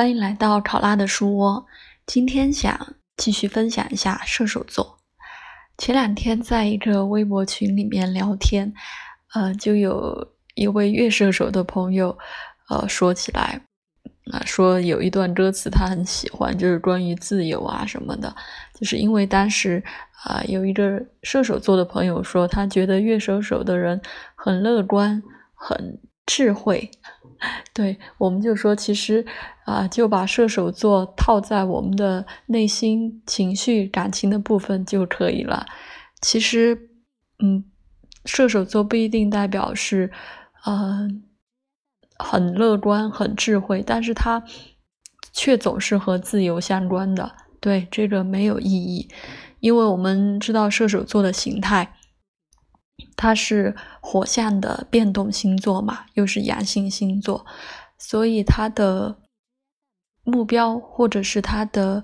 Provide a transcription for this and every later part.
欢迎来到考拉的书窝。今天想继续分享一下射手座。前两天在一个微博群里面聊天，呃，就有一位月射手的朋友，呃，说起来，啊，说有一段歌词他很喜欢，就是关于自由啊什么的。就是因为当时啊，有一个射手座的朋友说，他觉得月射手的人很乐观，很智慧。对，我们就说，其实啊，就把射手座套在我们的内心、情绪、感情的部分就可以了。其实，嗯，射手座不一定代表是，呃，很乐观、很智慧，但是它却总是和自由相关的。对，这个没有意义，因为我们知道射手座的形态。它是火象的变动星座嘛，又是阳性星座，所以它的目标或者是它的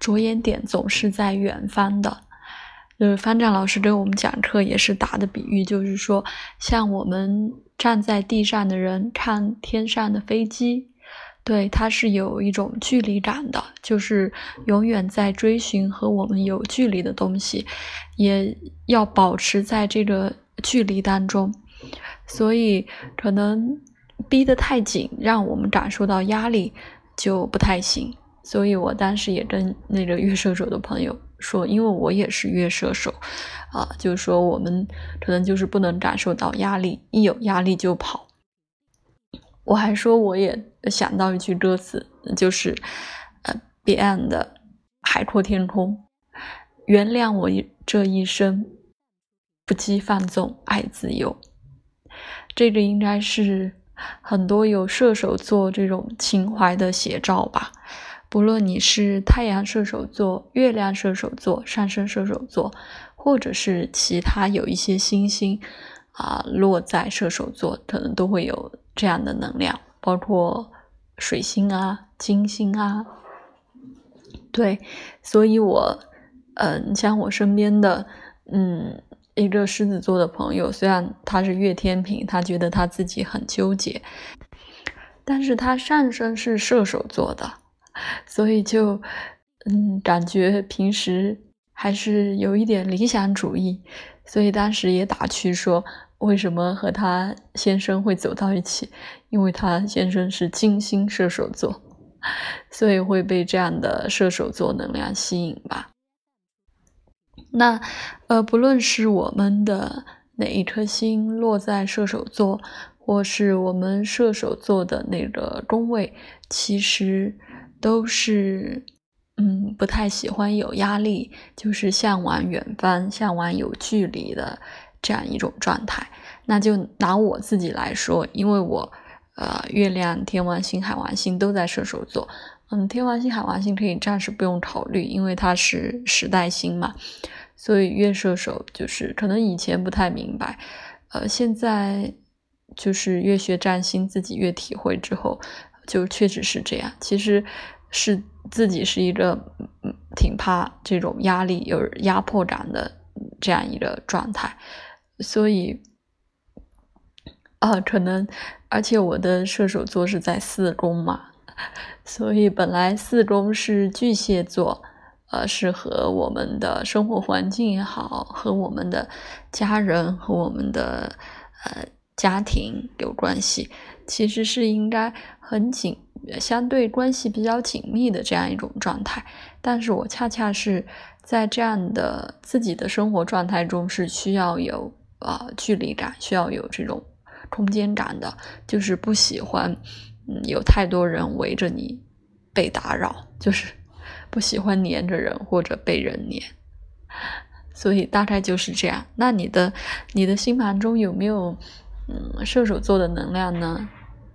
着眼点总是在远方的。就是方丈老师给我们讲课也是打的比喻，就是说，像我们站在地上的人看天上的飞机，对，它是有一种距离感的，就是永远在追寻和我们有距离的东西，也要保持在这个。距离当中，所以可能逼得太紧，让我们感受到压力就不太行。所以我当时也跟那个月射手的朋友说，因为我也是月射手，啊，就是说我们可能就是不能感受到压力，一有压力就跑。我还说我也想到一句歌词，就是呃，Beyond 的《海阔天空》，原谅我这一生。不羁放纵，爱自由，这个应该是很多有射手座这种情怀的写照吧。不论你是太阳射手座、月亮射手座、上升射手座，或者是其他有一些星星啊落在射手座，可能都会有这样的能量，包括水星啊、金星啊。对，所以我，嗯，像我身边的，嗯。一个狮子座的朋友，虽然他是月天平，他觉得他自己很纠结，但是他上升是射手座的，所以就嗯，感觉平时还是有一点理想主义，所以当时也打趣说，为什么和他先生会走到一起？因为他先生是金星射手座，所以会被这样的射手座能量吸引吧。那，呃，不论是我们的哪一颗星落在射手座，或是我们射手座的那个宫位，其实都是，嗯，不太喜欢有压力，就是向往远方、向往有距离的这样一种状态。那就拿我自己来说，因为我，呃，月亮、天王星、海王星都在射手座，嗯，天王星、海王星可以暂时不用考虑，因为它是时代星嘛。所以月射手就是可能以前不太明白，呃，现在就是越学占星，自己越体会之后，就确实是这样。其实是自己是一个嗯挺怕这种压力、有压迫感的这样一个状态，所以啊，可能而且我的射手座是在四宫嘛，所以本来四宫是巨蟹座。呃，是和我们的生活环境也好，和我们的家人和我们的呃家庭有关系，其实是应该很紧，相对关系比较紧密的这样一种状态。但是我恰恰是在这样的自己的生活状态中，是需要有呃距离感，需要有这种空间感的，就是不喜欢嗯有太多人围着你被打扰，就是。不喜欢黏着人或者被人黏，所以大概就是这样。那你的你的星盘中有没有嗯射手座的能量呢？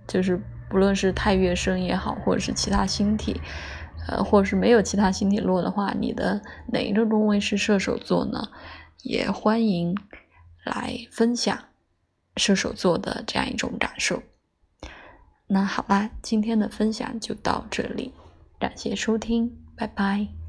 就是不论是太月升也好，或者是其他星体，呃，或者是没有其他星体落的话，你的哪一个宫位是射手座呢？也欢迎来分享射手座的这样一种感受。那好啦，今天的分享就到这里，感谢收听。拜拜。